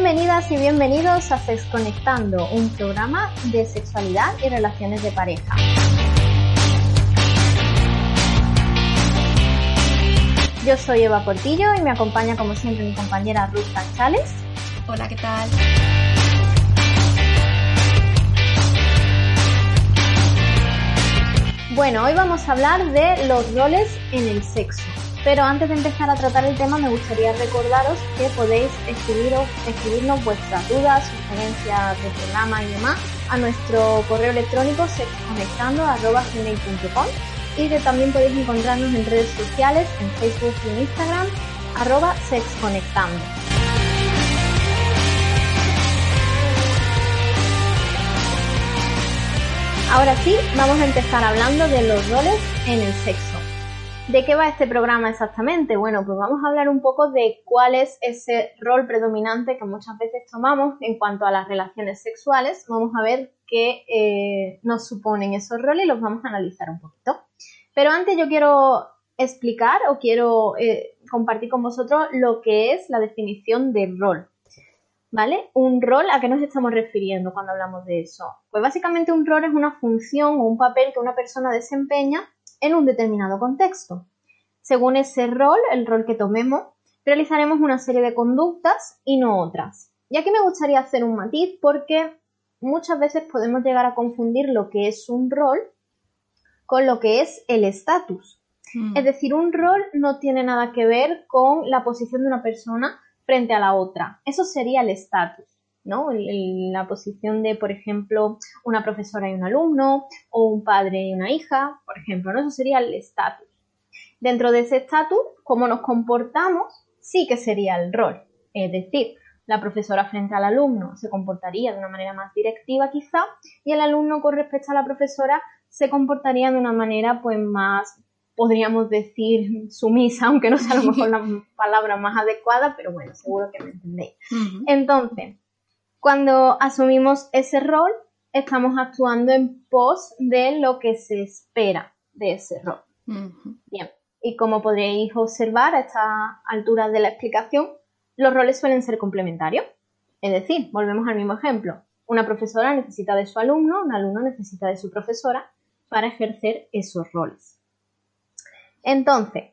Bienvenidas y bienvenidos a Conectando, un programa de sexualidad y relaciones de pareja. Yo soy Eva Portillo y me acompaña como siempre mi compañera Ruth Canchales. Hola, ¿qué tal? Bueno, hoy vamos a hablar de los roles en el sexo. Pero antes de empezar a tratar el tema me gustaría recordaros que podéis escribirnos vuestras dudas, sugerencias de programa y demás a nuestro correo electrónico sexconectando.com y que también podéis encontrarnos en redes sociales, en Facebook y en Instagram, arroba sexconectando. Ahora sí, vamos a empezar hablando de los roles en el sexo. ¿De qué va este programa exactamente? Bueno, pues vamos a hablar un poco de cuál es ese rol predominante que muchas veces tomamos en cuanto a las relaciones sexuales. Vamos a ver qué eh, nos suponen esos roles y los vamos a analizar un poquito. Pero antes yo quiero explicar o quiero eh, compartir con vosotros lo que es la definición de rol. ¿Vale? Un rol, ¿a qué nos estamos refiriendo cuando hablamos de eso? Pues básicamente un rol es una función o un papel que una persona desempeña en un determinado contexto. Según ese rol, el rol que tomemos, realizaremos una serie de conductas y no otras. Y aquí me gustaría hacer un matiz porque muchas veces podemos llegar a confundir lo que es un rol con lo que es el estatus. Hmm. Es decir, un rol no tiene nada que ver con la posición de una persona frente a la otra. Eso sería el estatus, ¿no? la posición de, por ejemplo, una profesora y un alumno, o un padre y una hija, por ejemplo, ¿no? Eso sería el estatus. Dentro de ese estatus, cómo nos comportamos, sí que sería el rol. Es decir, la profesora frente al alumno se comportaría de una manera más directiva quizá, y el alumno con respecto a la profesora se comportaría de una manera pues más, podríamos decir, sumisa, aunque no sea a lo mejor la palabra más adecuada, pero bueno, seguro que me entendéis. Entonces, cuando asumimos ese rol, estamos actuando en pos de lo que se espera de ese rol. Bien, y como podréis observar a esta altura de la explicación, los roles suelen ser complementarios. Es decir, volvemos al mismo ejemplo. Una profesora necesita de su alumno, un alumno necesita de su profesora para ejercer esos roles. Entonces,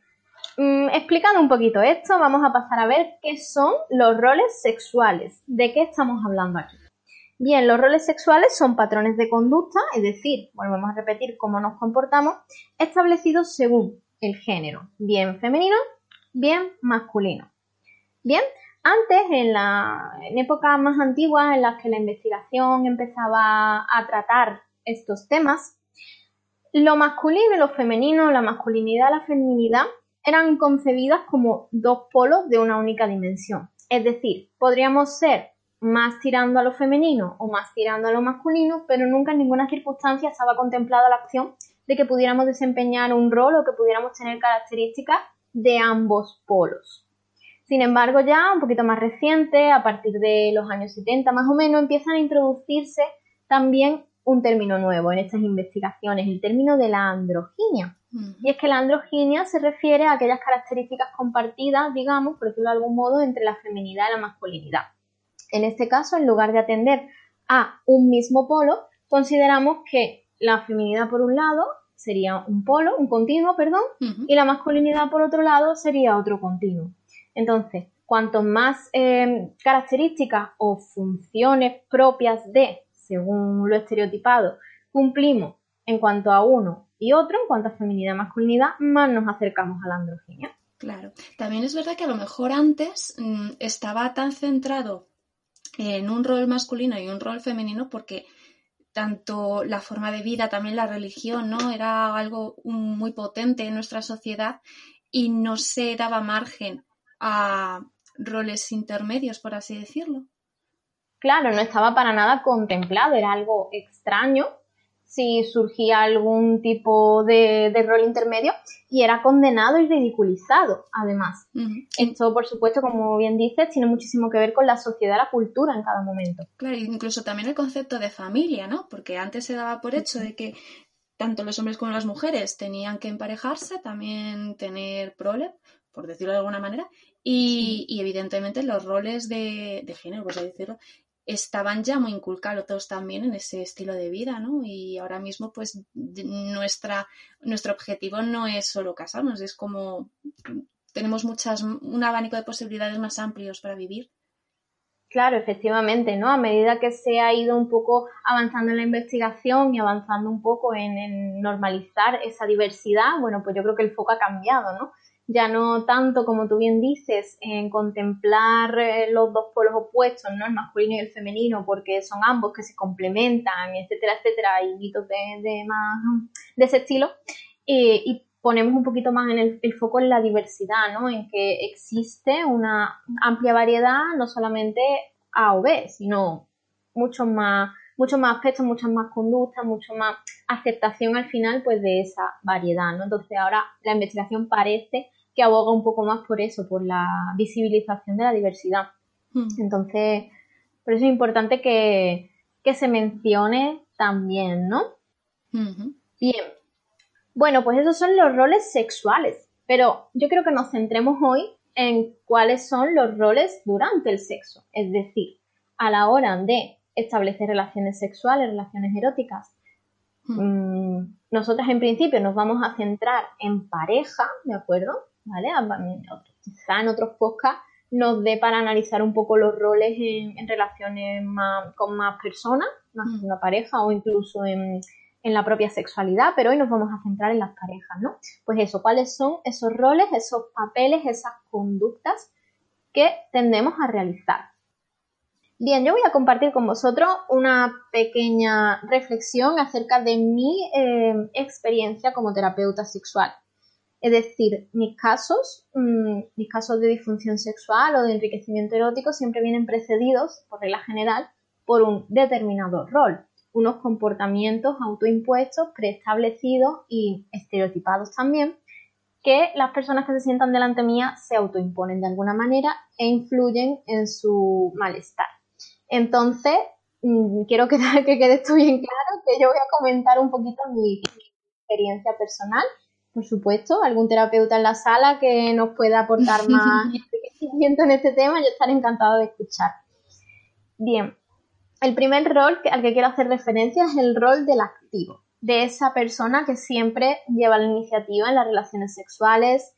mm, explicando un poquito esto, vamos a pasar a ver qué son los roles sexuales. ¿De qué estamos hablando aquí? Bien, los roles sexuales son patrones de conducta, es decir, volvemos a repetir cómo nos comportamos, establecidos según el género, bien femenino, bien masculino. Bien, antes, en, la, en épocas más antiguas en las que la investigación empezaba a tratar estos temas, lo masculino y lo femenino, la masculinidad y la feminidad, eran concebidas como dos polos de una única dimensión. Es decir, podríamos ser más tirando a lo femenino o más tirando a lo masculino, pero nunca en ninguna circunstancia estaba contemplada la opción de que pudiéramos desempeñar un rol o que pudiéramos tener características de ambos polos. Sin embargo, ya un poquito más reciente, a partir de los años 70 más o menos, empiezan a introducirse también un término nuevo en estas investigaciones, el término de la androginia. Y es que la androginia se refiere a aquellas características compartidas, digamos, por decirlo de algún modo, entre la feminidad y la masculinidad. En este caso, en lugar de atender a un mismo polo, consideramos que la feminidad por un lado sería un polo, un continuo, perdón, y la masculinidad por otro lado sería otro continuo. Entonces, cuanto más eh, características o funciones propias de según lo estereotipado, cumplimos en cuanto a uno y otro, en cuanto a feminidad y masculinidad, más nos acercamos a la androginia. Claro. También es verdad que a lo mejor antes mm, estaba tan centrado en un rol masculino y un rol femenino porque tanto la forma de vida, también la religión, ¿no? Era algo muy potente en nuestra sociedad y no se daba margen a roles intermedios, por así decirlo claro, no estaba para nada contemplado, era algo extraño si surgía algún tipo de, rol intermedio y era condenado y ridiculizado, además. Esto, por supuesto, como bien dices, tiene muchísimo que ver con la sociedad, la cultura en cada momento. Claro, incluso también el concepto de familia, ¿no? Porque antes se daba por hecho de que tanto los hombres como las mujeres tenían que emparejarse, también tener prole, por decirlo de alguna manera, y, evidentemente los roles de, género, por así decirlo, estaban ya muy inculcados también en ese estilo de vida, ¿no? Y ahora mismo, pues, nuestra, nuestro objetivo no es solo casarnos, es como tenemos muchas, un abanico de posibilidades más amplios para vivir. Claro, efectivamente, ¿no? A medida que se ha ido un poco avanzando en la investigación y avanzando un poco en, en normalizar esa diversidad, bueno, pues yo creo que el foco ha cambiado, ¿no? Ya no tanto como tú bien dices en contemplar eh, los dos polos opuestos, ¿no? el masculino y el femenino, porque son ambos que se complementan, etcétera, etcétera, y mitos de, más de ese estilo, eh, y ponemos un poquito más en el, foco en la diversidad, ¿no? en que existe una amplia variedad, no solamente A o B, sino muchos más muchos más aspectos, muchas más conductas, mucho más aceptación al final pues de esa variedad, ¿no? Entonces ahora la investigación parece que aboga un poco más por eso, por la visibilización de la diversidad. Hmm. Entonces, por eso es importante que, se mencione también, ¿no? Bien. Bueno, pues esos son los roles sexuales, pero yo creo que nos centremos hoy en cuáles son los roles durante el sexo, es decir, a la hora de establecer relaciones sexuales, relaciones eróticas. Hmm. Mm, nosotras en principio nos vamos a centrar en pareja, ¿de acuerdo? ¿vale? Quizá en otros podcasts nos dé para analizar un poco los roles en, relaciones con más personas, más que mm. una pareja o incluso en, en, la propia sexualidad, pero hoy nos vamos a centrar en las parejas, ¿no? Pues eso, ¿cuáles son esos roles, esos papeles, esas conductas que tendemos a realizar? Bien, yo voy a compartir con vosotros una pequeña reflexión acerca de mi eh, experiencia como terapeuta sexual. Es decir, mis casos, mm, mis casos de disfunción sexual o de enriquecimiento erótico siempre vienen precedidos, por regla general, por un determinado rol, unos comportamientos autoimpuestos, preestablecidos y estereotipados también, que las personas que se sientan delante mía se autoimponen de alguna manera e influyen en su malestar. Entonces, mm, quiero que, que quede esto bien claro, que yo voy a comentar un poquito mi experiencia personal por supuesto, algún terapeuta en la sala que nos pueda aportar más enriquecimiento en este tema, yo estaré encantado de escuchar. Bien, el primer rol al que quiero hacer referencia es el rol del activo, de esa persona que siempre lleva la iniciativa en las relaciones sexuales,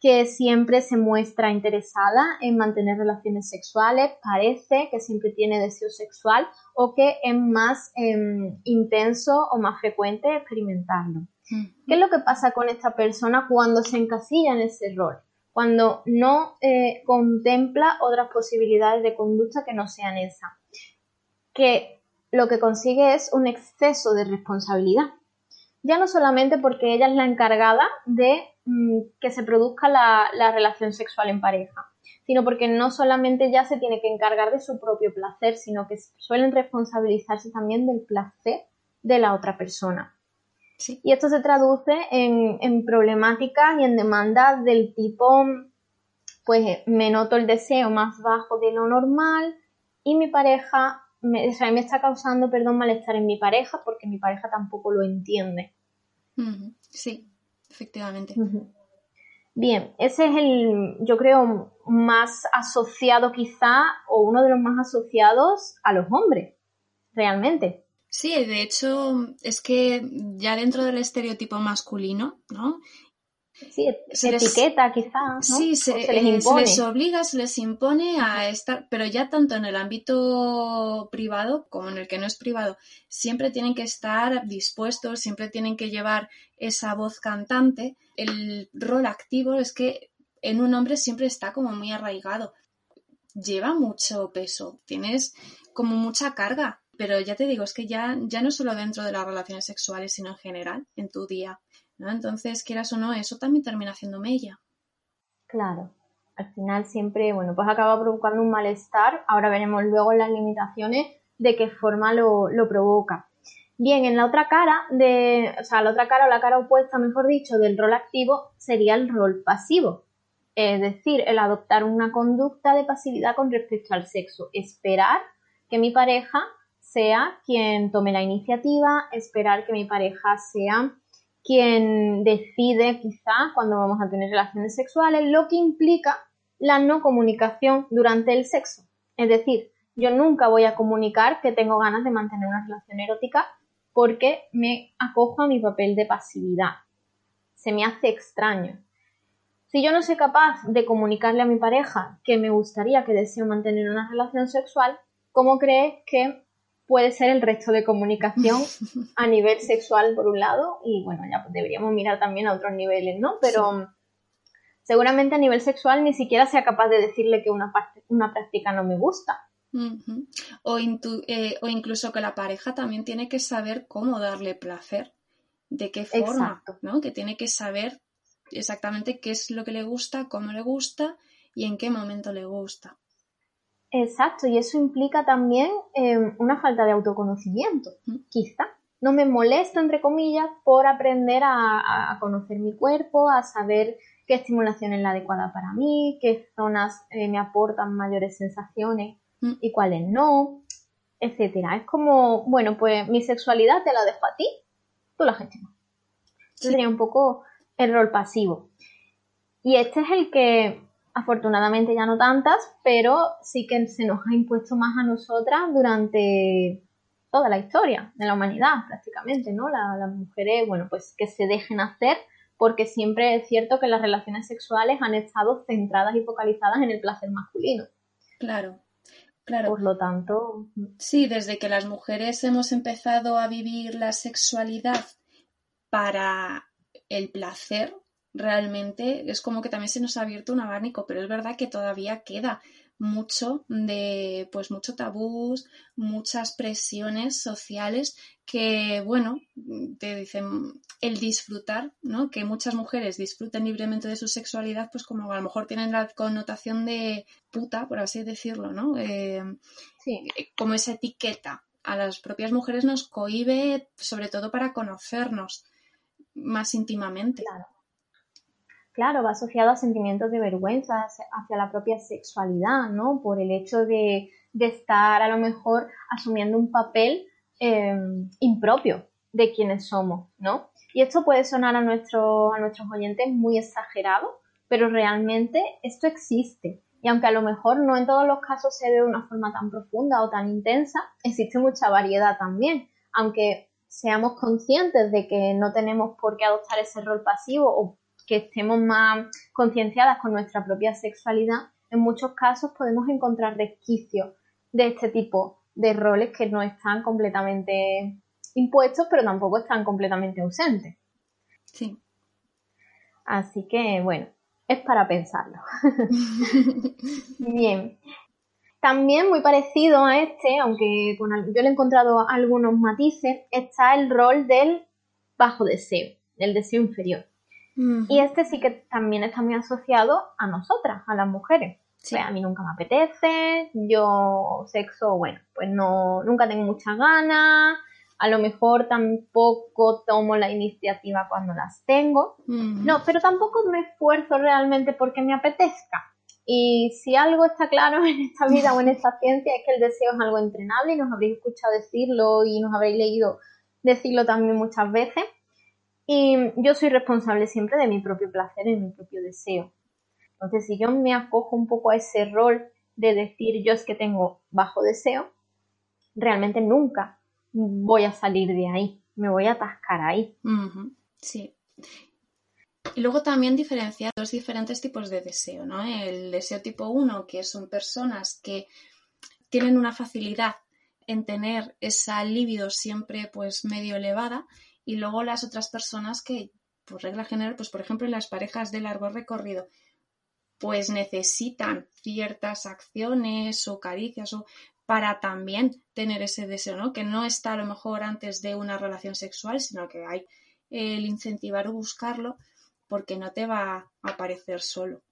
que siempre se muestra interesada en mantener relaciones sexuales, parece que siempre tiene deseo sexual o que es más em, intenso o más frecuente experimentarlo. ¿Qué es lo que pasa con esta persona cuando se encasilla en ese rol? Cuando no eh, contempla otras posibilidades de conducta que no sean esa. Que lo que consigue es un exceso de responsabilidad. Ya no solamente porque ella es la encargada de mm, que se produzca la, la relación sexual en pareja, sino porque no solamente ya se tiene que encargar de su propio placer, sino que suelen responsabilizarse también del placer de la otra persona. Y esto se traduce en, problemáticas y en demandas del tipo, pues me noto el deseo más bajo de lo normal y mi pareja, me, me está causando, perdón, malestar en mi pareja porque mi pareja tampoco lo entiende. Sí, efectivamente. Bien, ese es el, yo creo, más asociado quizá, o uno de los más asociados a los hombres, realmente. Sí, de hecho, es que ya dentro del estereotipo masculino, ¿no? Sí, se etiqueta quizás. ¿no? Sí, se, les se, les obliga, se les impone a estar, pero ya tanto en el ámbito privado como en el que no es privado, siempre tienen que estar dispuestos, siempre tienen que llevar esa voz cantante. El rol activo es que en un hombre siempre está como muy arraigado. Lleva mucho peso, tienes como mucha carga pero ya te digo, es que ya, ya no solo dentro de las relaciones sexuales, sino en general, en tu día. ¿No? Entonces, quieras o no, eso también termina haciendo mella. Claro. Al final siempre, bueno, pues acaba provocando un malestar. Ahora veremos luego las limitaciones de qué forma lo, lo provoca. Bien, en la otra cara de, o sea, la otra cara o la cara opuesta, mejor dicho, del rol activo sería el rol pasivo. Es decir, el adoptar una conducta de pasividad con respecto al sexo. Esperar que mi pareja sea quien tome la iniciativa, esperar que mi pareja sea quien decide quizás cuando vamos a tener relaciones sexuales, lo que implica la no comunicación durante el sexo. Es decir, yo nunca voy a comunicar que tengo ganas de mantener una relación erótica porque me acojo a mi papel de pasividad. Se me hace extraño. Si yo no soy capaz de comunicarle a mi pareja que me gustaría, que deseo mantener una relación sexual, ¿cómo crees que puede ser el resto de comunicación a nivel sexual por un lado? Y bueno, ya pues deberíamos mirar también a otros niveles, ¿no? Pero seguramente a nivel sexual ni siquiera sea capaz de decirle que una, una práctica no me gusta. o, eh, o, incluso que la pareja también tiene que saber cómo darle placer, de qué forma, ¿no? Que tiene que saber exactamente qué es lo que le gusta, cómo le gusta y en qué momento le gusta. Exacto, y eso implica también em, una falta de autoconocimiento, quizá. No me molesto, entre comillas, por aprender a conocer mi cuerpo, a saber qué estimulación es la adecuada para mí, qué zonas eh, me aportan mayores sensaciones mm. y cuáles no, etcétera. Es como, bueno, pues mi sexualidad te la dejo a ti, tú la gestionas. Sería un poco el rol pasivo. Y este es el que afortunadamente ya no tantas, pero sí que se nos ha impuesto más a nosotras durante toda la historia de la humanidad prácticamente, ¿no? las mujeres, bueno, pues que se dejen hacer porque siempre es cierto que las relaciones sexuales han estado centradas y focalizadas en el placer masculino. Claro, claro. Por lo tanto. Sí, desde que las mujeres hemos empezado a vivir la sexualidad para el placer, realmente es como que también se nos ha abierto un abanico, pero es verdad que todavía queda mucho de, pues mucho tabús, muchas presiones sociales que, bueno, te dicen el disfrutar, ¿no? Que muchas mujeres disfruten libremente de su sexualidad, pues como a lo mejor tienen la connotación de puta, por así decirlo, ¿no? Eh, sí. Como esa etiqueta a las propias mujeres nos cohibe, sobre todo para conocernos más íntimamente. Claro claro, va asociado a sentimientos de vergüenza hacia la propia sexualidad, ¿no? Por el hecho de, estar a lo mejor asumiendo un papel em, impropio de quienes somos, ¿no? Y esto puede sonar a, a nuestros oyentes muy exagerado, pero realmente esto existe. Y aunque a lo mejor no en todos los casos se ve de una forma tan profunda o tan intensa, existe mucha variedad también. Aunque seamos conscientes de que no tenemos por qué adoptar ese rol pasivo o que estemos más concienciadas con nuestra propia sexualidad, en muchos casos podemos encontrar resquicios de este tipo de roles que no están completamente impuestos, pero tampoco están completamente ausentes. Sí. Así que, bueno, es para pensarlo. Bien. También muy parecido a este, aunque con, yo le he encontrado algunos matices, está el rol del bajo deseo, del deseo inferior. Y este sí que también está muy asociado a nosotras, a las mujeres. a mí nunca me apetece, yo sexo, bueno, pues no, nunca tengo muchas ganas, a lo mejor tampoco tomo la iniciativa cuando las tengo. No, pero tampoco me esfuerzo realmente porque me apetezca. Y si algo está claro en esta vida o en esta ciencia es que el deseo es algo entrenable y nos habréis escuchado decirlo y nos habréis leído decirlo también muchas veces. Y yo soy responsable siempre de mi propio placer y mi propio deseo. Entonces, si yo me acojo un poco a ese rol de decir yo es que tengo bajo deseo, realmente nunca voy a salir de ahí, me voy a atascar ahí. Sí. Y luego también diferenciar dos diferentes tipos de deseo, ¿no? El deseo tipo 1, que son personas que tienen una facilidad en tener esa libido siempre pues medio elevada y luego las otras personas que, por regla general, pues por ejemplo, las parejas de largo recorrido, pues necesitan ciertas acciones o caricias o para también tener ese deseo, ¿no? Que no está a lo mejor antes de una relación sexual, sino que hay el incentivar o buscarlo porque no te va a aparecer solo.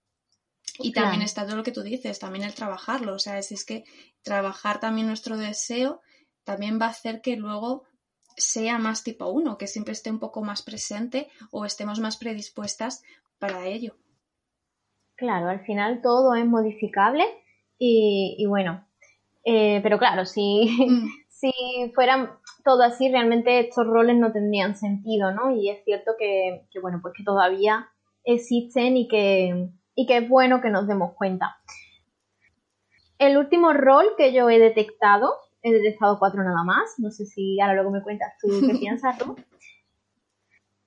Y también está todo lo que tú dices, también el trabajarlo, o sea, es, es que trabajar también nuestro deseo también va a hacer que luego sea más tipo 1, que siempre esté un poco más presente o estemos más predispuestas para ello. Claro, al final todo es modificable y, bueno, eh, pero claro, si, mm. si fueran todo así, realmente estos roles no tendrían sentido, ¿no? Y es cierto que, bueno, pues que todavía existen y que, y que es bueno que nos demos cuenta. El último rol que yo he detectado, he detectado cuatro nada más, no sé si ahora luego me cuentas tú qué piensas tú.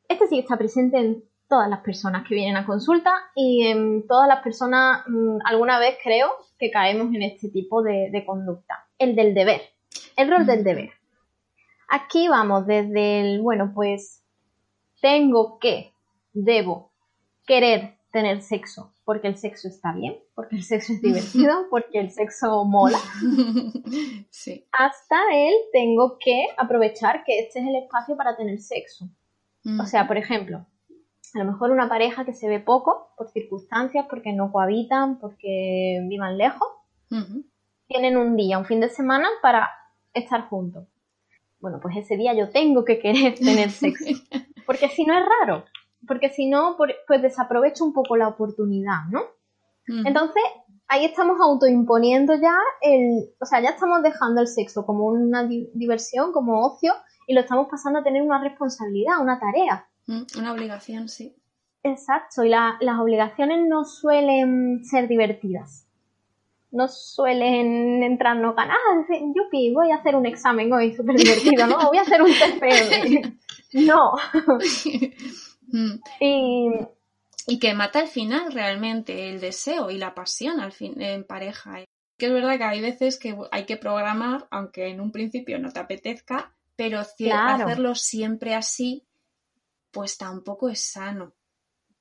Este sí está presente en todas las personas que vienen a consulta y en todas las personas mm, alguna vez creo que caemos en este tipo de, de conducta, el del deber, el rol del deber. Aquí vamos desde el, bueno, pues tengo que, debo, querer tener sexo, porque el sexo está bien, porque el sexo es divertido, porque el sexo mola. Sí. Hasta él tengo que aprovechar que este es el espacio para tener sexo. O sea, por ejemplo, a lo mejor una pareja que se ve poco por circunstancias, porque no cohabitan, porque vivan lejos, tienen un día, un fin de semana para estar juntos. Bueno, pues ese día yo tengo que querer tener sexo, porque si no es raro, porque si no, pues desaprovecho un poco la oportunidad, ¿no? Entonces, ahí estamos autoimponiendo ya el, o sea, ya estamos dejando el sexo como una diversión, como ocio, y lo estamos pasando a tener una responsabilidad, una tarea. Mm, una obligación, sí. Exacto, y las obligaciones no suelen ser divertidas. No suelen entrarnos ganas de yupi, voy a hacer un examen hoy súper divertido, ¿no? Voy a hacer un TFM. no. Mm. y, y que mata al final realmente el deseo y la pasión al fin en pareja. Que es verdad que hay veces que hay que programar, aunque en un principio no te apetezca, pero hacerlo siempre así pues tampoco es sano.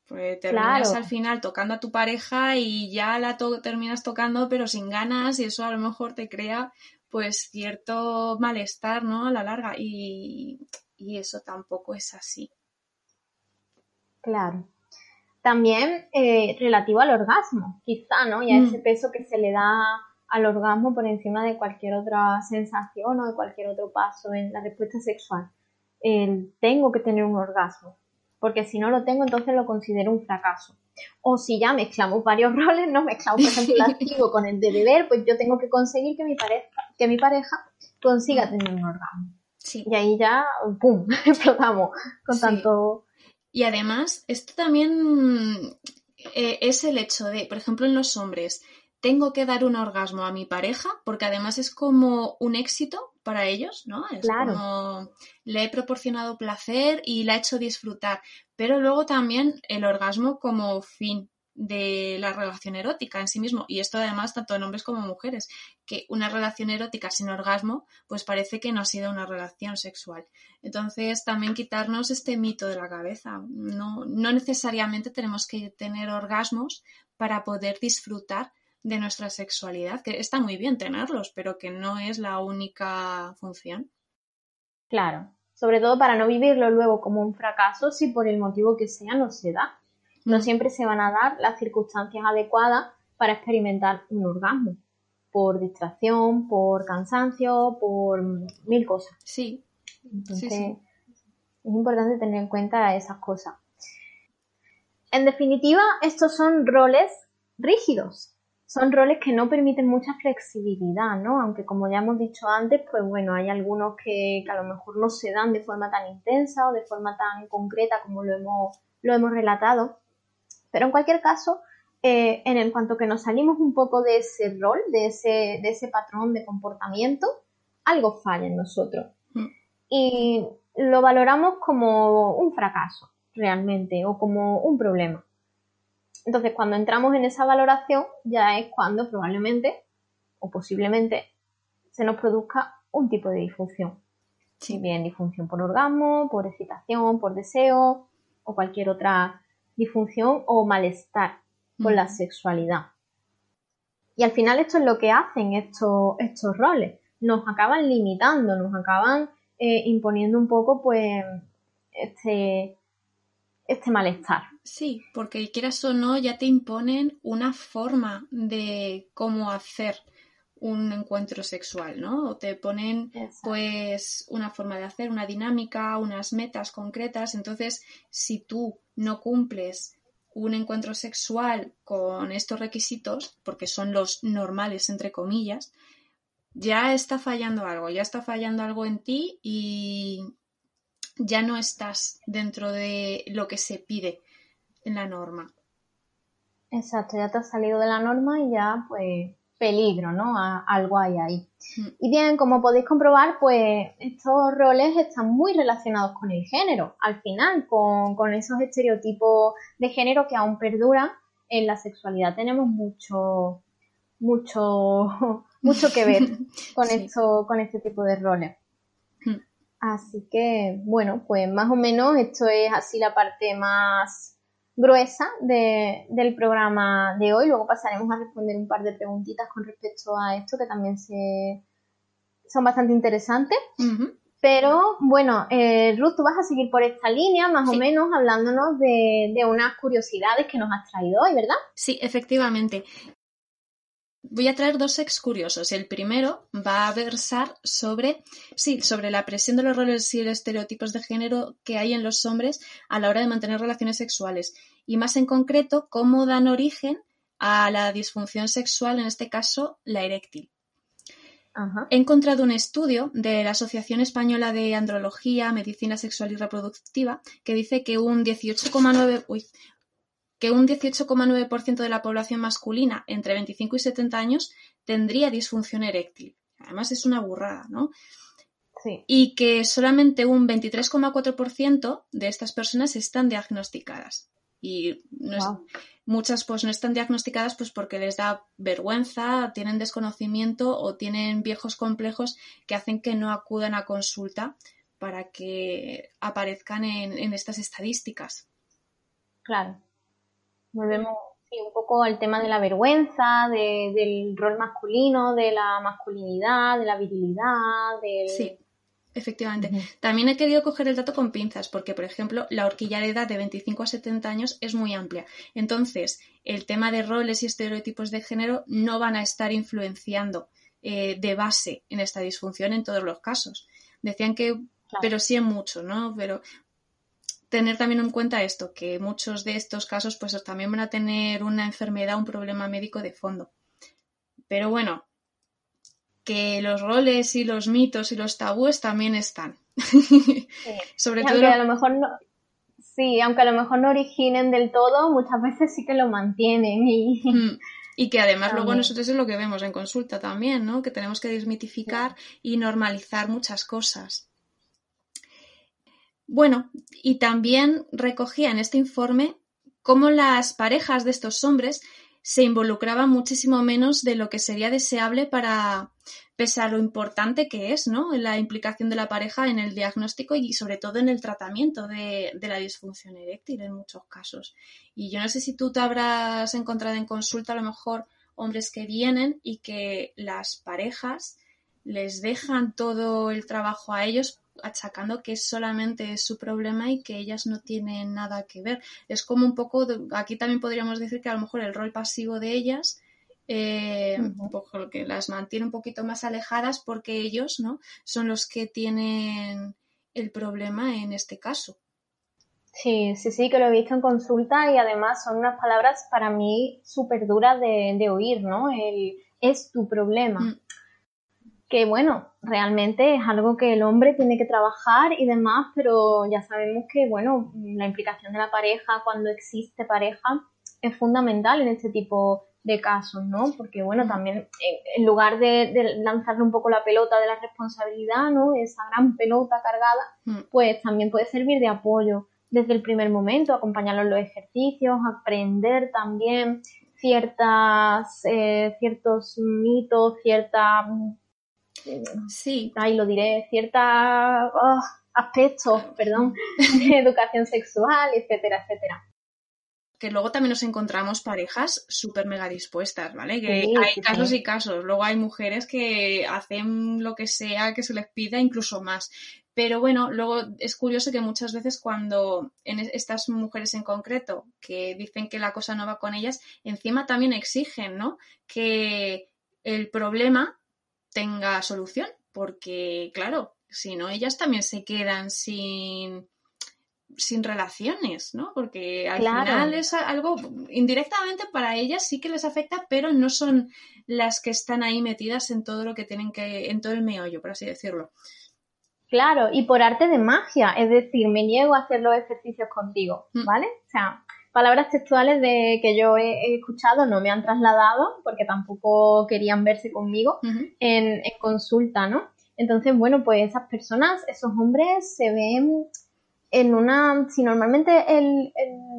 Pues terminas al final tocando a tu pareja y ya la terminas tocando pero sin ganas y eso a lo mejor te crea pues cierto malestar, ¿no? A la larga y, eso tampoco es así. Claro. También eh, relativo al orgasmo, quizá, ¿no? Y a ese mm. peso que se le da al orgasmo por encima de cualquier otra sensación o de cualquier otro paso en la respuesta sexual tengo que tener un orgasmo, porque si no lo tengo entonces lo considero un fracaso. O si ya mezclamos varios roles, no mezclamos por ejemplo el activo con el de beber, pues yo tengo que conseguir que mi pareja, que mi pareja consiga tener un orgasmo. Y ahí ya, ¡pum!, explotamos con tanto... Y además, esto también eh, es el hecho de, por ejemplo, en los hombres, tengo que dar un orgasmo a mi pareja, porque además es como un éxito para ellos, ¿no? Es claro. como le he proporcionado placer y la he hecho disfrutar, pero luego también el orgasmo como fin de la relación erótica en sí mismo y esto además tanto en hombres como en mujeres que una relación erótica sin orgasmo pues parece que no ha sido una relación sexual entonces también quitarnos este mito de la cabeza no, no necesariamente tenemos que tener orgasmos para poder disfrutar de nuestra sexualidad, que está muy bien tenerlos, pero que no es la única función. Claro, sobre todo para no vivirlo luego como un fracaso si por el motivo que sea no se da. No siempre se van a dar las circunstancias adecuadas para experimentar un orgasmo, por distracción, por cansancio, por mil cosas. Sí. Entonces, es importante tener en cuenta esas cosas. En definitiva, estos son roles rígidos, son roles que no permiten mucha flexibilidad, ¿no? Aunque como ya hemos dicho antes, pues bueno, hay algunos que, a lo mejor no se dan de forma tan intensa o de forma tan concreta como lo hemos, lo hemos relatado. Pero en cualquier caso, eh, en el cuanto que nos salimos un poco de ese rol, de ese, de ese patrón de comportamiento, algo falla en nosotros. Mm. Y lo valoramos como un fracaso, realmente, o como un problema. Entonces, cuando entramos en esa valoración, ya es cuando probablemente o posiblemente se nos produzca un tipo de disfunción. Si bien disfunción por orgasmo, por excitación, por deseo o cualquier otra disfunción o malestar con la sexualidad. Y al final esto es lo que hacen estos, estos roles. Nos acaban limitando, nos acaban eh, imponiendo un poco pues este, este malestar. Sí, porque quieras o no, ya te imponen una forma de cómo hacer un encuentro sexual, ¿no? O te ponen pues una forma de hacer, una dinámica, unas metas concretas. Entonces, si tú no cumples un encuentro sexual con estos requisitos, porque son los normales, entre comillas, ya está fallando algo, ya está fallando algo en ti y ya no estás dentro de lo que se pide en la norma. Exacto, ya te has salido de la norma y ya pues peligro, ¿no? algo hay ahí. Mm. Y bien, como podéis comprobar, pues estos roles están muy relacionados con el género, al final, con, esos estereotipos de género que aún perduran. En la sexualidad tenemos mucho, mucho, mucho que ver con esto, con este tipo de roles. Mm. Así que, bueno, pues más o menos esto es así la parte más gruesa del programa de hoy. Luego pasaremos a responder un par de preguntitas con respecto a esto que también se, son bastante interesantes. Pero bueno, eh, Ruth, tú vas a seguir por esta línea, más o menos, hablándonos de, de, unas curiosidades que nos has traído hoy, ¿verdad? Sí, efectivamente. Voy a traer dos ex curiosos. El primero va a versar sobre, sí, sobre la presión de los roles y los estereotipos de género que hay en los hombres a la hora de mantener relaciones sexuales y más en concreto cómo dan origen a la disfunción sexual, en este caso la eréctil. He encontrado un estudio de la Asociación Española de Andrología, Medicina Sexual y Reproductiva que dice que un 18,9 que un 18,9% de la población masculina entre 25 y 70 años tendría disfunción eréctil. Además es una burrada, ¿no? Sí. Y que solamente un 23,4% de estas personas están diagnosticadas. Y muchas pues no están diagnosticadas pues porque les da vergüenza, tienen desconocimiento o tienen viejos complejos que hacen que no acudan a consulta para que aparezcan en estas estadísticas. Claro volvemos un poco al tema de la vergüenza, del rol masculino, de la masculinidad, de la virilidad, del... Sí. Efectivamente. También he querido coger el dato con pinzas, porque, por ejemplo, la horquilla de edad de 25 a 70 años es muy amplia. Entonces, el tema de roles y estereotipos de género no van a estar influenciando eh, de base en esta disfunción en todos los casos. Decían que, pero sí en mucho, ¿no? Pero tener también en cuenta esto, que muchos de estos casos pues también van a tener una enfermedad, un problema médico de fondo. Pero bueno, que los roles y los mitos y los tabúes también están. Sobre todo. a lo mejor no, sí, aunque a lo mejor no originen del todo, muchas veces sí que lo mantienen. Y, mm, y que además luego nosotros es lo que vemos en consulta también, ¿no? Que tenemos que desmitificar y normalizar muchas cosas. Bueno, y también recogía en este informe cómo las parejas de estos hombres se involucraban muchísimo menos de lo que sería deseable para, pese a lo importante que es, ¿no? La implicación de la pareja en el diagnóstico y sobre todo en el tratamiento de, de, la disfunción eréctil en muchos casos. Y yo no sé si tú te habrás encontrado en consulta a lo mejor hombres que vienen y que las parejas les dejan todo el trabajo a ellos achacando que solamente es su problema y que ellas no tienen nada que ver. Es como un poco, aquí también podríamos decir que a lo mejor el rol pasivo de ellas eh, que las mantiene un poquito más alejadas porque ellos no son los que tienen el problema en este caso. Sí, sí, sí, que lo he visto en consulta y además son unas palabras para mí súper duras de, oír, ¿no? El es tu problema. Mm que bueno, realmente es algo que el hombre tiene que trabajar y demás, pero ya sabemos que bueno, la implicación de la pareja cuando existe pareja es fundamental en este tipo de casos, ¿no? Porque bueno, mm. también en lugar de, lanzarle un poco la pelota de la responsabilidad, ¿no? Esa gran pelota cargada, mm. pues también puede servir de apoyo desde el primer momento, acompañarlo en los ejercicios, aprender también ciertas, eh, ciertos mitos, ciertas sí, ahí lo diré, ciertos oh, aspectos, perdón, de educación sexual, etcétera, etcétera. Que luego también nos encontramos parejas súper mega dispuestas, ¿vale? Que hay casos y casos. Luego hay mujeres que hacen lo que sea que se les pida, incluso más. Pero bueno, luego es curioso que muchas veces cuando en estas mujeres en concreto que dicen que la cosa no va con ellas, encima también exigen, ¿no? Que el problema tenga solución, porque claro, si no, ellas también se quedan sin sin relaciones, ¿no? Porque al final es algo indirectamente para ellas sí que les afecta, pero no son las que están ahí metidas en todo lo que tienen que, en todo el meollo, por así decirlo. Claro, y por arte de magia, es decir, me niego a hacer los ejercicios contigo, mm. ¿vale? O sea, palabras textuales de que yo he, escuchado no me han trasladado porque tampoco querían verse conmigo en, consulta, ¿no? Entonces, bueno, pues esas personas, esos hombres se ven en una, si normalmente el,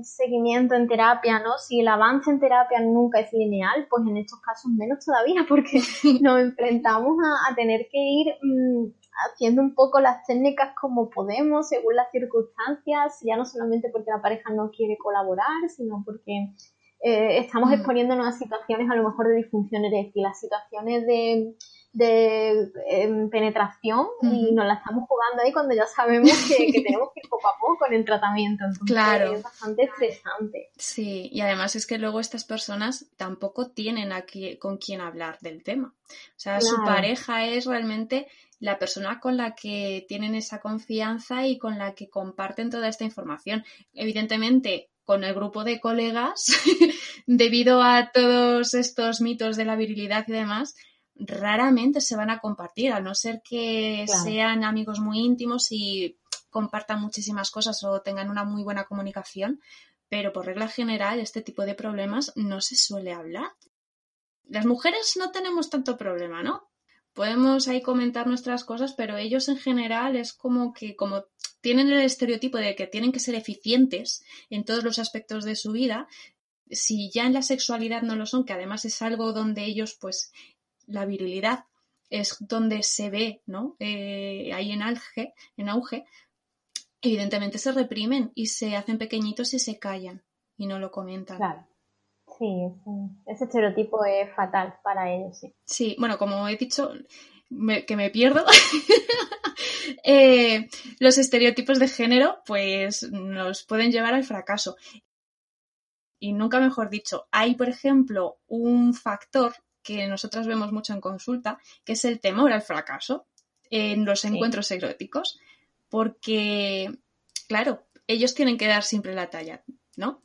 seguimiento en terapia, ¿no? Si el avance en terapia nunca es lineal, pues en estos casos menos todavía, porque nos enfrentamos a, tener que ir mm, haciendo un poco las técnicas como podemos, según las circunstancias, ya no solamente porque la pareja no quiere colaborar, sino porque eh, estamos mm. exponiéndonos a situaciones a lo mejor de disfunción eréctil, las situaciones de, de em, penetración y nos la estamos jugando ahí cuando ya sabemos que, tenemos que ir poco a poco en el tratamiento. Entonces claro. es bastante estresante. Sí, y además es que luego estas personas tampoco tienen aquí con quién hablar del tema. O sea, su pareja es realmente la persona con la que tienen esa confianza y con la que comparten toda esta información. Evidentemente, con el grupo de colegas, debido a todos estos mitos de la virilidad y demás, raramente se van a compartir, a no ser que sean amigos muy íntimos y compartan muchísimas cosas o tengan una muy buena comunicación, pero por regla general este tipo de problemas no se suele hablar. Las mujeres no tenemos tanto problema, ¿no? Podemos ahí comentar nuestras cosas, pero ellos en general es como que como tienen el estereotipo de que tienen que ser eficientes en todos los aspectos de su vida, si ya en la sexualidad no lo son, que además es algo donde ellos, pues, la virilidad es donde se ve, ¿no? Eh, ahí en auge, en auge, evidentemente se reprimen y se hacen pequeñitos y se callan y no lo comentan. Claro. Sí, ese estereotipo es fatal para ellos, sí. Sí, bueno, como he dicho, que me pierdo, eh, los estereotipos de género pues nos pueden llevar al fracaso. Y nunca mejor dicho, hay, por ejemplo, un factor que nosotras vemos mucho en consulta, que es el temor al fracaso en los encuentros eróticos, porque, claro, ellos tienen que dar siempre la talla, ¿no?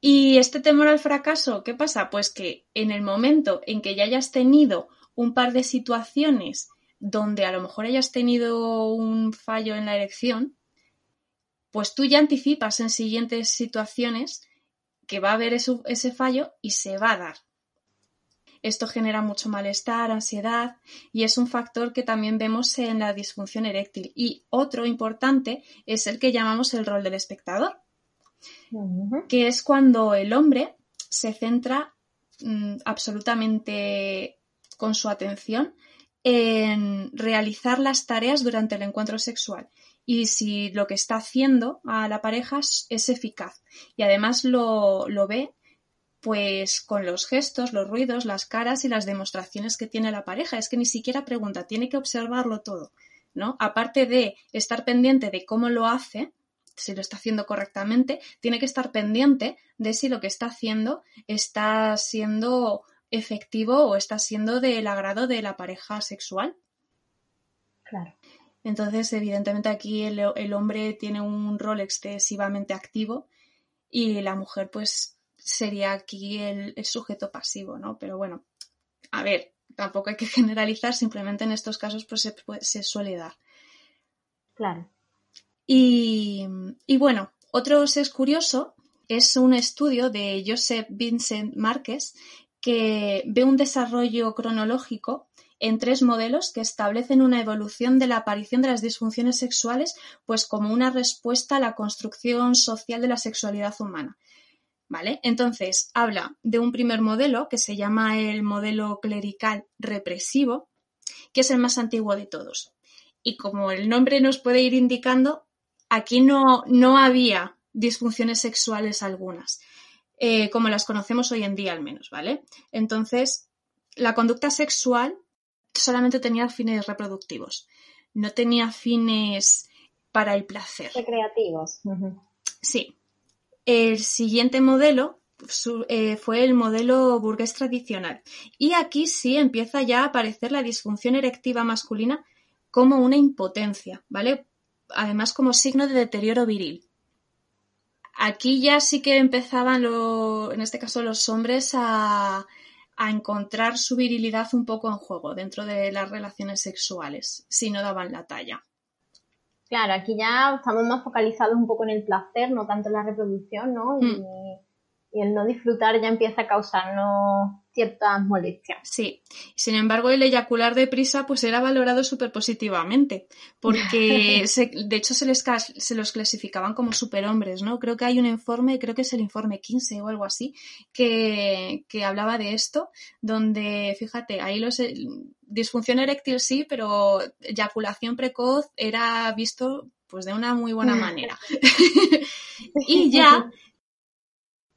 Y este temor al fracaso, ¿qué pasa? Pues que en el momento en que ya hayas tenido un par de situaciones donde a lo mejor hayas tenido un fallo en la elección, pues tú ya anticipas en siguientes situaciones que va a haber ese, fallo y se va a dar. Esto genera mucho malestar, ansiedad y es un factor que también vemos en la disfunción eréctil. Y otro importante es el que llamamos el rol del espectador que es cuando el hombre se centra mm, absolutamente con su atención en realizar las tareas durante el encuentro sexual y si lo que está haciendo a la pareja es eficaz y además lo, lo ve pues con los gestos, los ruidos, las caras y las demostraciones que tiene la pareja. Es que ni siquiera pregunta, tiene que observarlo todo, ¿no? Aparte de estar pendiente de cómo lo hace, si lo está haciendo correctamente, tiene que estar pendiente de si lo que está haciendo está siendo efectivo o está siendo del agrado de la pareja sexual. Claro. Entonces, evidentemente aquí el, hombre tiene un rol excesivamente activo y la mujer pues sería aquí el, sujeto pasivo, ¿no? Pero bueno, a ver, tampoco hay que generalizar, simplemente en estos casos pues se, se suele dar. Claro. Y, bueno, otro es curioso es un estudio de Joseph Vincent Márquez que ve un desarrollo cronológico en tres modelos que establecen una evolución de la aparición de las disfunciones sexuales, pues como una respuesta a la construcción social de la sexualidad humana. ¿Vale? Entonces, habla de un primer modelo que se llama el modelo clerical represivo, que es el más antiguo de todos. Y como el nombre nos puede ir indicando, aquí no, no había disfunciones sexuales algunas, eh, como las conocemos hoy en día al menos, ¿vale? Entonces, la conducta sexual solamente tenía fines reproductivos, no tenía fines para el placer. Recreativos. Sí. El siguiente modelo eh, fue el modelo burgués tradicional. Y aquí sí empieza ya a aparecer la disfunción erectiva masculina como una impotencia, ¿vale? Además como signo de deterioro viril. Aquí ya sí que empezaban, en este caso, los hombres a, a encontrar su virilidad un poco en juego dentro de las relaciones sexuales, si no daban la talla. Claro, aquí ya estamos más focalizados un poco en el placer, no tanto en la reproducción, ¿no? Y, mm. y el no disfrutar ya empieza a causarnos ciertas molestias. Sí, sin embargo el eyacular deprisa pues era valorado súper positivamente, porque de hecho se, les, se los clasificaban como superhombres, ¿no? Creo que hay un informe, creo que es el informe 15 o algo así, que, que hablaba de esto, donde, fíjate, ahí los... Eh, disfunción eréctil sí, pero eyaculación precoz era visto pues de una muy buena manera. y ya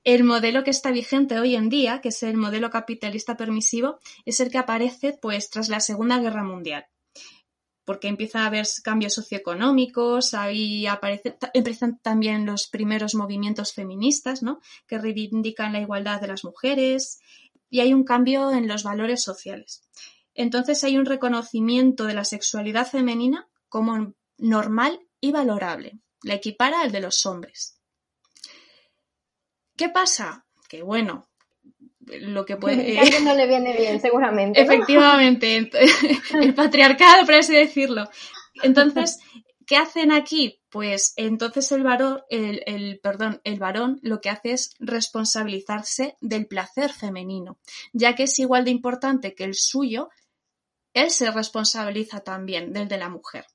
el modelo que está vigente hoy en día, que es el modelo capitalista permisivo, es el que aparece pues tras la Segunda Guerra Mundial. Porque empieza a haber cambios socioeconómicos, ahí aparece, empiezan también los primeros movimientos feministas, ¿no? Que reivindican la igualdad de las mujeres y hay un cambio en los valores sociales. Entonces hay un reconocimiento de la sexualidad femenina como normal y valorable. La equipara al de los hombres. ¿Qué pasa? Que bueno, lo que puede... A no le viene bien, seguramente. Efectivamente, el patriarcado, por así decirlo. Entonces, ¿qué hacen aquí? Pues entonces el varón, el, perdón, el varón lo que hace es responsabilizarse del placer femenino, ya que es igual de importante que el suyo, él se responsabiliza también del de la mujer.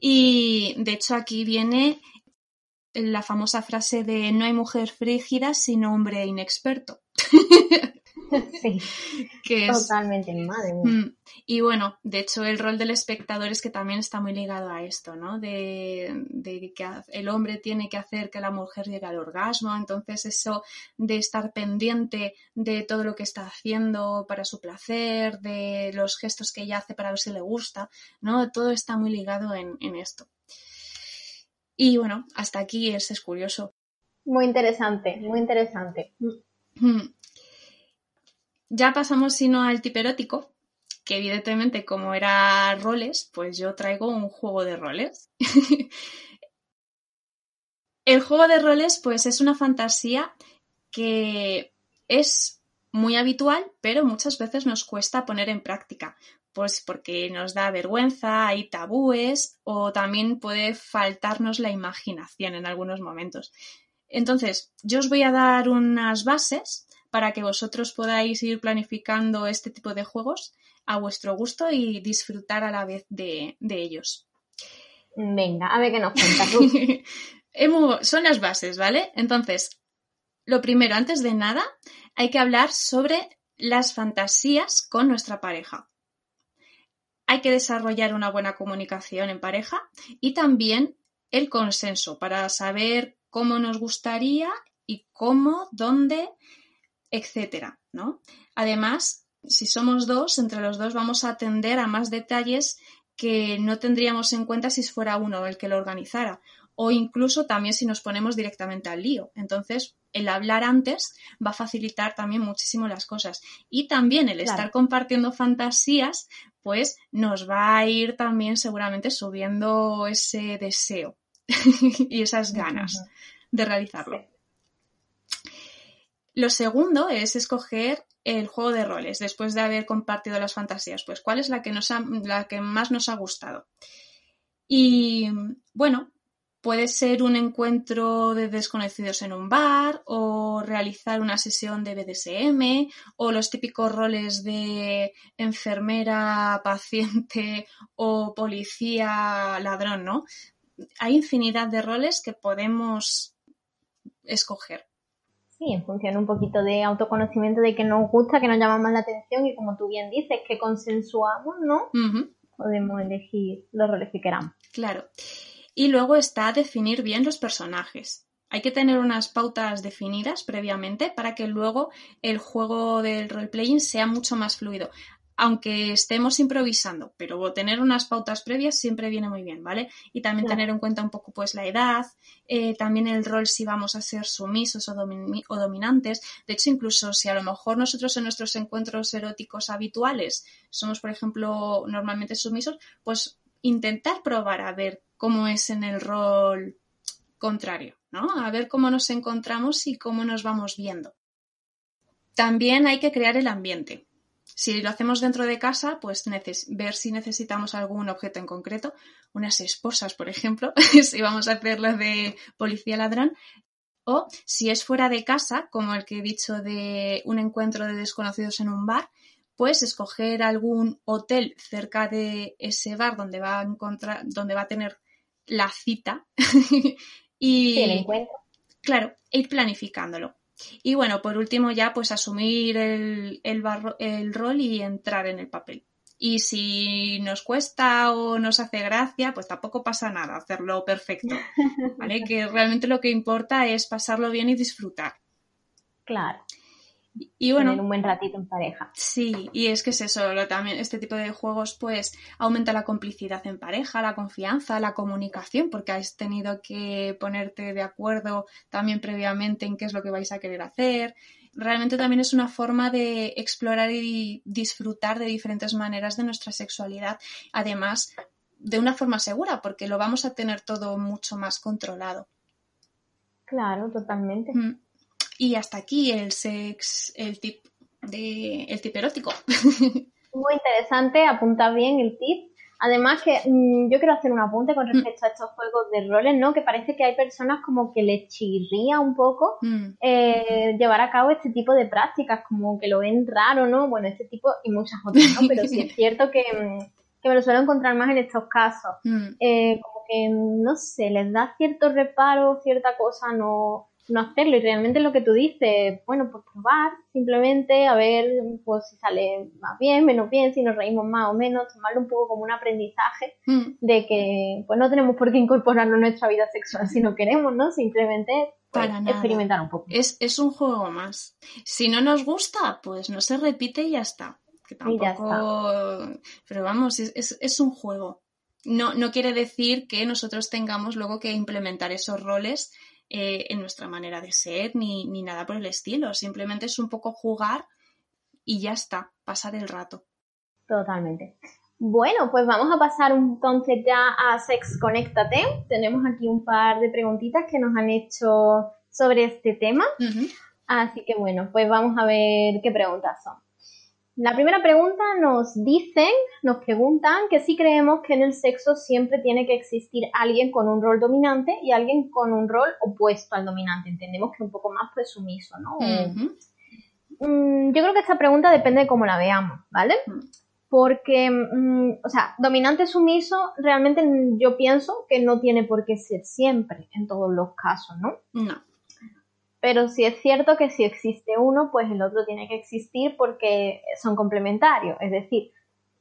Y de hecho aquí viene la famosa frase de no hay mujer frígida sino hombre inexperto. Sí, totalmente, madre mm, Y bueno, de hecho el rol del espectador es que también está muy ligado a esto, ¿no? De, de, que el hombre tiene que hacer que la mujer llegue al orgasmo, entonces eso de estar pendiente de todo lo que está haciendo para su placer, de los gestos que ella hace para ver si le gusta, ¿no? Todo está muy ligado en, en esto. Y bueno, hasta aquí es, es curioso. Muy interesante, muy interesante. Hmm. Ya pasamos sino al tiperótico, que evidentemente como era roles, pues yo traigo un juego de roles. El juego de roles pues es una fantasía que es muy habitual, pero muchas veces nos cuesta poner en práctica, pues porque nos da vergüenza, hay tabúes o también puede faltarnos la imaginación en algunos momentos. Entonces, yo os voy a dar unas bases para que vosotros podáis ir planificando este tipo de juegos a vuestro gusto y disfrutar a la vez de, ellos. Venga, a ver qué nos cuentas. Son las bases, ¿vale? Entonces, lo primero, antes de nada, hay que hablar sobre las fantasías con nuestra pareja hay que desarrollar una buena comunicación en pareja y también el consenso para saber cómo nos gustaría y cómo, dónde, etcétera, ¿no? Además, si somos dos, entre los dos vamos a atender a más detalles que no tendríamos en cuenta si fuera uno el que lo organizara o incluso también si nos ponemos directamente al lío. Entonces, el hablar antes va a facilitar también muchísimo las cosas. Y también el estar compartiendo fantasías, pues nos va a ir también seguramente subiendo ese deseo y esas ganas de realizarlo. Lo segundo es escoger el juego de roles después de haber compartido las fantasías. Pues cuál es la que, nos la que más nos ha gustado. Y bueno, Puede ser un encuentro de desconocidos en un bar o realizar una sesión de BDSM o los típicos roles de enfermera, paciente o policía, ladrón, ¿no? Hay infinidad de roles que podemos escoger. Sí, en función un poquito de autoconocimiento de que nos gusta, que nos llama más la atención y como tú bien dices, que consensuamos, ¿no? Podemos elegir los roles que queramos. Claro. Y luego está definir bien los personajes. Hay que tener unas pautas definidas previamente para que luego el juego del roleplaying sea mucho más fluido. Aunque estemos improvisando, pero tener unas pautas previas siempre viene muy bien, ¿vale? Y también tener en cuenta un poco pues la edad, eh, también el rol si vamos a ser sumisos o, o dominantes. De hecho, incluso si a lo mejor nosotros en nuestros encuentros eróticos habituales somos, por ejemplo, normalmente sumisos, pues intentar probar a ver cómo es en el rol contrario, ¿no? A ver cómo nos encontramos y cómo nos vamos viendo. También hay que crear el ambiente. Si lo hacemos dentro de casa, pues ver si necesitamos algún objeto en concreto, unas esposas, por ejemplo, si vamos a hacerlo de policía ladrón, o si es fuera de casa, como el que he dicho de un encuentro de desconocidos en un bar, pues escoger algún hotel cerca de ese bar donde va a encontrar, donde va a tener la cita y el encuentro. claro, ir planificándolo. Y bueno, por último ya pues asumir el, el, el rol y entrar en el papel. Y si nos cuesta o nos hace gracia, pues tampoco pasa nada hacerlo perfecto. ¿Vale? que realmente lo que importa es pasarlo bien y disfrutar. Claro. Y bueno, Tener un buen ratito en pareja. Sí, y es que es eso, también este tipo de juegos pues aumenta la complicidad en pareja, la confianza, la comunicación, porque has tenido que ponerte de acuerdo también previamente en qué es lo que vais a querer hacer, realmente también es una forma de explorar y disfrutar de diferentes maneras de nuestra sexualidad. Además, de una forma segura, porque lo vamos a tener todo mucho más controlado. Claro, totalmente. Mm. Y hasta aquí el sex, el tip de el tip erótico. Muy interesante, apunta bien el tip. Además que mm, yo quiero hacer un apunte con mm. respecto a estos juegos de roles, ¿no? Que parece que hay personas como que les chirría un poco mm. eh, llevar a cabo este tipo de prácticas, como que lo ven raro, ¿no? Bueno, este tipo y muchas otras, ¿no? Pero sí es cierto que, que me lo suelo encontrar más en estos casos. Eh, como que, no sé, les da cierto reparo, cierta cosa, no no hacerlo. Y realmente lo que tú dices, bueno, pues probar, simplemente a ver pues si sale más bien, menos bien, si nos reímos más o menos, tomarlo un poco como un aprendizaje mm. de que pues no tenemos por qué incorporarlo en nuestra vida sexual si no queremos, ¿no? Simplemente pues, experimentar un poco. Es, es un juego más. Si no nos gusta, pues no se repite y ya está. Que tampoco... Pero vamos, es, es, es un juego. No, no quiere decir que nosotros tengamos luego que implementar esos roles eh, en nuestra manera de ser ni, ni nada por el estilo. Simplemente es un poco jugar y ya está, pasar el rato. Totalmente. Bueno, pues vamos a pasar entonces ya a Sex Conéctate. Tenemos aquí un par de preguntitas que nos han hecho sobre este tema. Así que bueno, pues vamos a ver qué preguntas son. La primera pregunta nos dicen, nos preguntan que si creemos que en el sexo siempre tiene que existir alguien con un rol dominante y alguien con un rol opuesto al dominante. Entendemos que un poco más pues sumiso, ¿no? Mm, yo creo que esta pregunta depende de cómo la veamos, ¿vale? Porque, mm, o sea, dominante sumiso, realmente yo pienso que no tiene por qué ser siempre, en todos los casos, ¿no? No. Pero sí es cierto que si existe uno, pues el otro tiene que existir porque son complementarios. Es decir,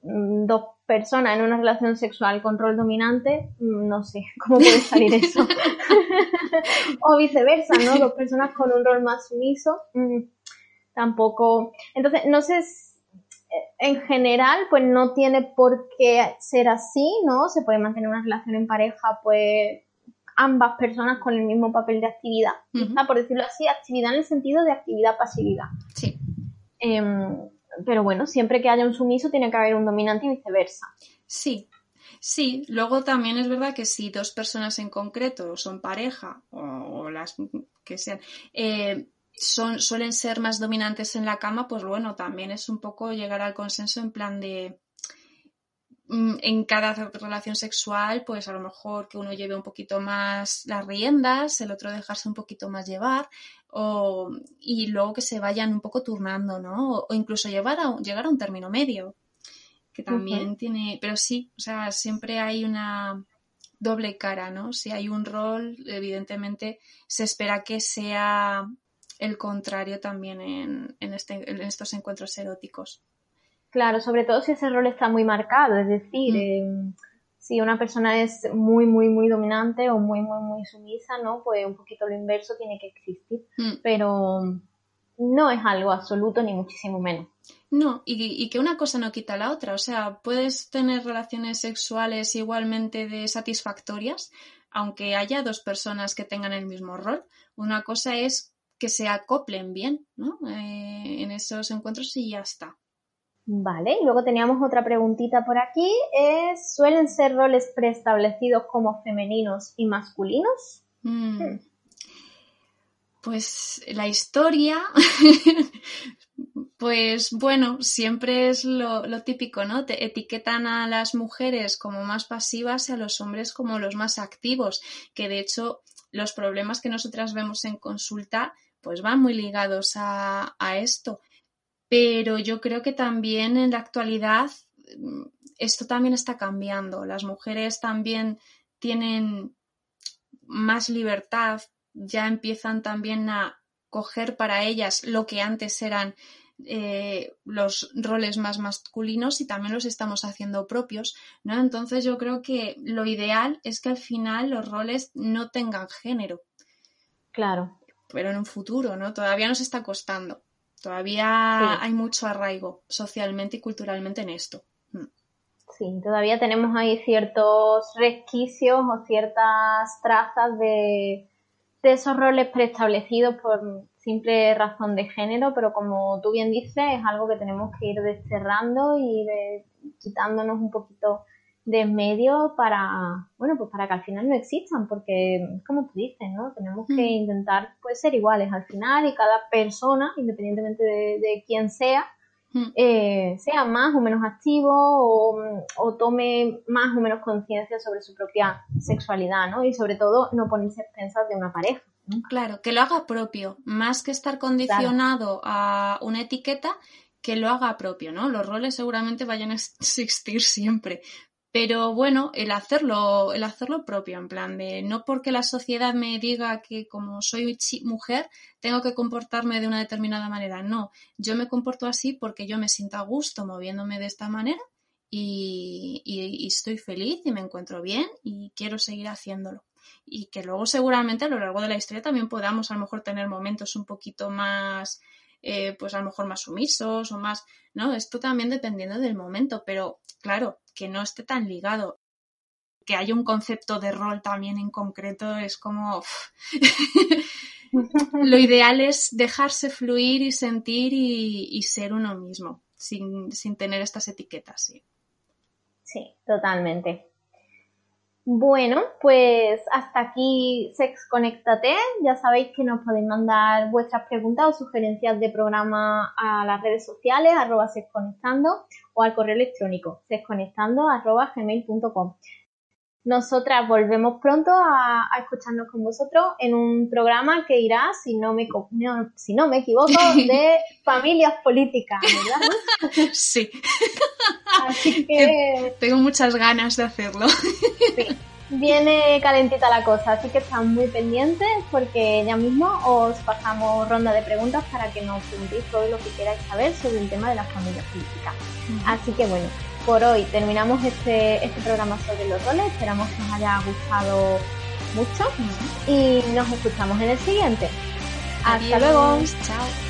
mm, dos personas en una relación sexual con rol dominante, mm, no sé cómo puede salir eso. o viceversa, ¿no? Dos personas con un rol más sumiso, mm, tampoco. Entonces, no sé, en general, pues no tiene por qué ser así, ¿no? Se puede mantener una relación en pareja, pues ambas personas con el mismo papel de actividad. por decirlo así, actividad en el sentido de actividad-pasividad. Sí. Em, pero bueno, siempre que haya un sumiso tiene que haber un dominante y viceversa. Sí, Sí, luego también es verdad que si dos personas en concreto son pareja o, las que sean, eh, son, suelen ser más dominantes en la cama, pues bueno, también es un poco llegar al consenso en plan de en cada relación sexual, pues a lo mejor que uno lleve un poquito más las riendas, el otro dejarse un poquito más llevar, o, y luego que se vayan un poco turnando, ¿no? O, incluso llevar a, llegar a un término medio, que también tiene, pero sí, o sea, siempre hay una doble cara, ¿no? Si hay un rol, evidentemente se espera que sea el contrario también en, en, este, en estos encuentros eróticos. Claro, sobre todo si ese rol está muy marcado, es decir, mm. em, si una persona es muy, muy, muy dominante o muy, muy, muy sumisa, ¿no? Pues un poquito lo inverso tiene que existir, mm. pero no es algo absoluto ni muchísimo menos. No, y, y, que una cosa no quita la otra. O sea, puedes tener relaciones sexuales igualmente de satisfactorias, aunque haya dos personas que tengan el mismo rol. Una cosa es que se acoplen bien, ¿no? Eh, en esos encuentros y ya está. Vale, y luego teníamos otra preguntita por aquí. ¿Suelen ser roles preestablecidos como femeninos y masculinos? Mm. Hmm. Pues la historia, pues bueno, siempre es lo, típico, ¿no? Te etiquetan a las mujeres como más pasivas y a los hombres como los más activos, que de hecho los problemas que nosotras vemos en consulta pues van muy ligados a, a esto. Pero yo creo que también en la actualidad mm, esto también está cambiando. Las mujeres también tienen más libertad, ya empiezan también a coger para ellas lo que antes eran eh, los roles más masculinos y también los estamos haciendo propios, ¿no? Entonces yo creo que lo ideal es que al final los roles no tengan género. Claro. Pero en un futuro, ¿no? Todavía nos está costando. Todavía hay mucho arraigo socialmente y culturalmente en esto. Mm. Sí, todavía tenemos ahí ciertos resquicios o ciertas trazas de, de esos roles preestablecidos por simple razón de género, pero como tú bien dices, es algo que tenemos que ir desterrando y de, quitándonos un poquito de medio para, bueno, pues para que al final no existan, porque como tú dices, ¿no? Tenemos que mm. intentar pues ser iguales al final y cada persona, independientemente de, quién sea, mm. eh, sea más o menos activo o, tome más o menos conciencia sobre su propia sexualidad, ¿no? Y sobre todo no ponerse expensas de una pareja. Claro, que lo haga propio, más que estar condicionado a una etiqueta, que lo haga propio, ¿no? Los roles seguramente vayan a existir siempre, pero bueno, el hacerlo, el hacerlo propio, en plan de no porque la sociedad me diga que como soy mujer tengo que comportarme de una determinada manera. No, yo me comporto así porque yo me siento a gusto moviéndome de esta manera y, estoy feliz y me encuentro bien y quiero seguir haciéndolo. Y que luego seguramente a lo largo de la historia también podamos a lo mejor tener momentos un poquito más eh, pues a lo mejor más sumisos o más, ¿no? Esto también dependiendo del momento, pero claro, que no esté tan ligado. Que haya un concepto de rol también en concreto es como... Lo ideal es dejarse fluir y sentir y, ser uno mismo, sin, sin tener estas etiquetas, sí. Sí, totalmente. Bueno, pues hasta aquí Sex Conéctate. Ya sabéis que nos podéis mandar vuestras preguntas o sugerencias de programa a las redes sociales, arroba sexconectando, o al correo electrónico, sexconectando arroba gmail.com. Nosotras volvemos pronto a, escucharnos con vosotros en un programa que irá, si no me, si no me equivoco, de familias políticas, ¿verdad? Sí. Así que... Tengo muchas ganas de hacerlo. Sí. Viene calentita la cosa, así que están muy pendientes porque ya mismo os pasamos ronda de preguntas para que nos preguntéis todo lo que queráis saber sobre el tema de las familias políticas. Así que bueno, por hoy terminamos este, este programa sobre los roles. Esperamos que os haya gustado mucho y nos escuchamos en el siguiente. Hasta luego. Chao.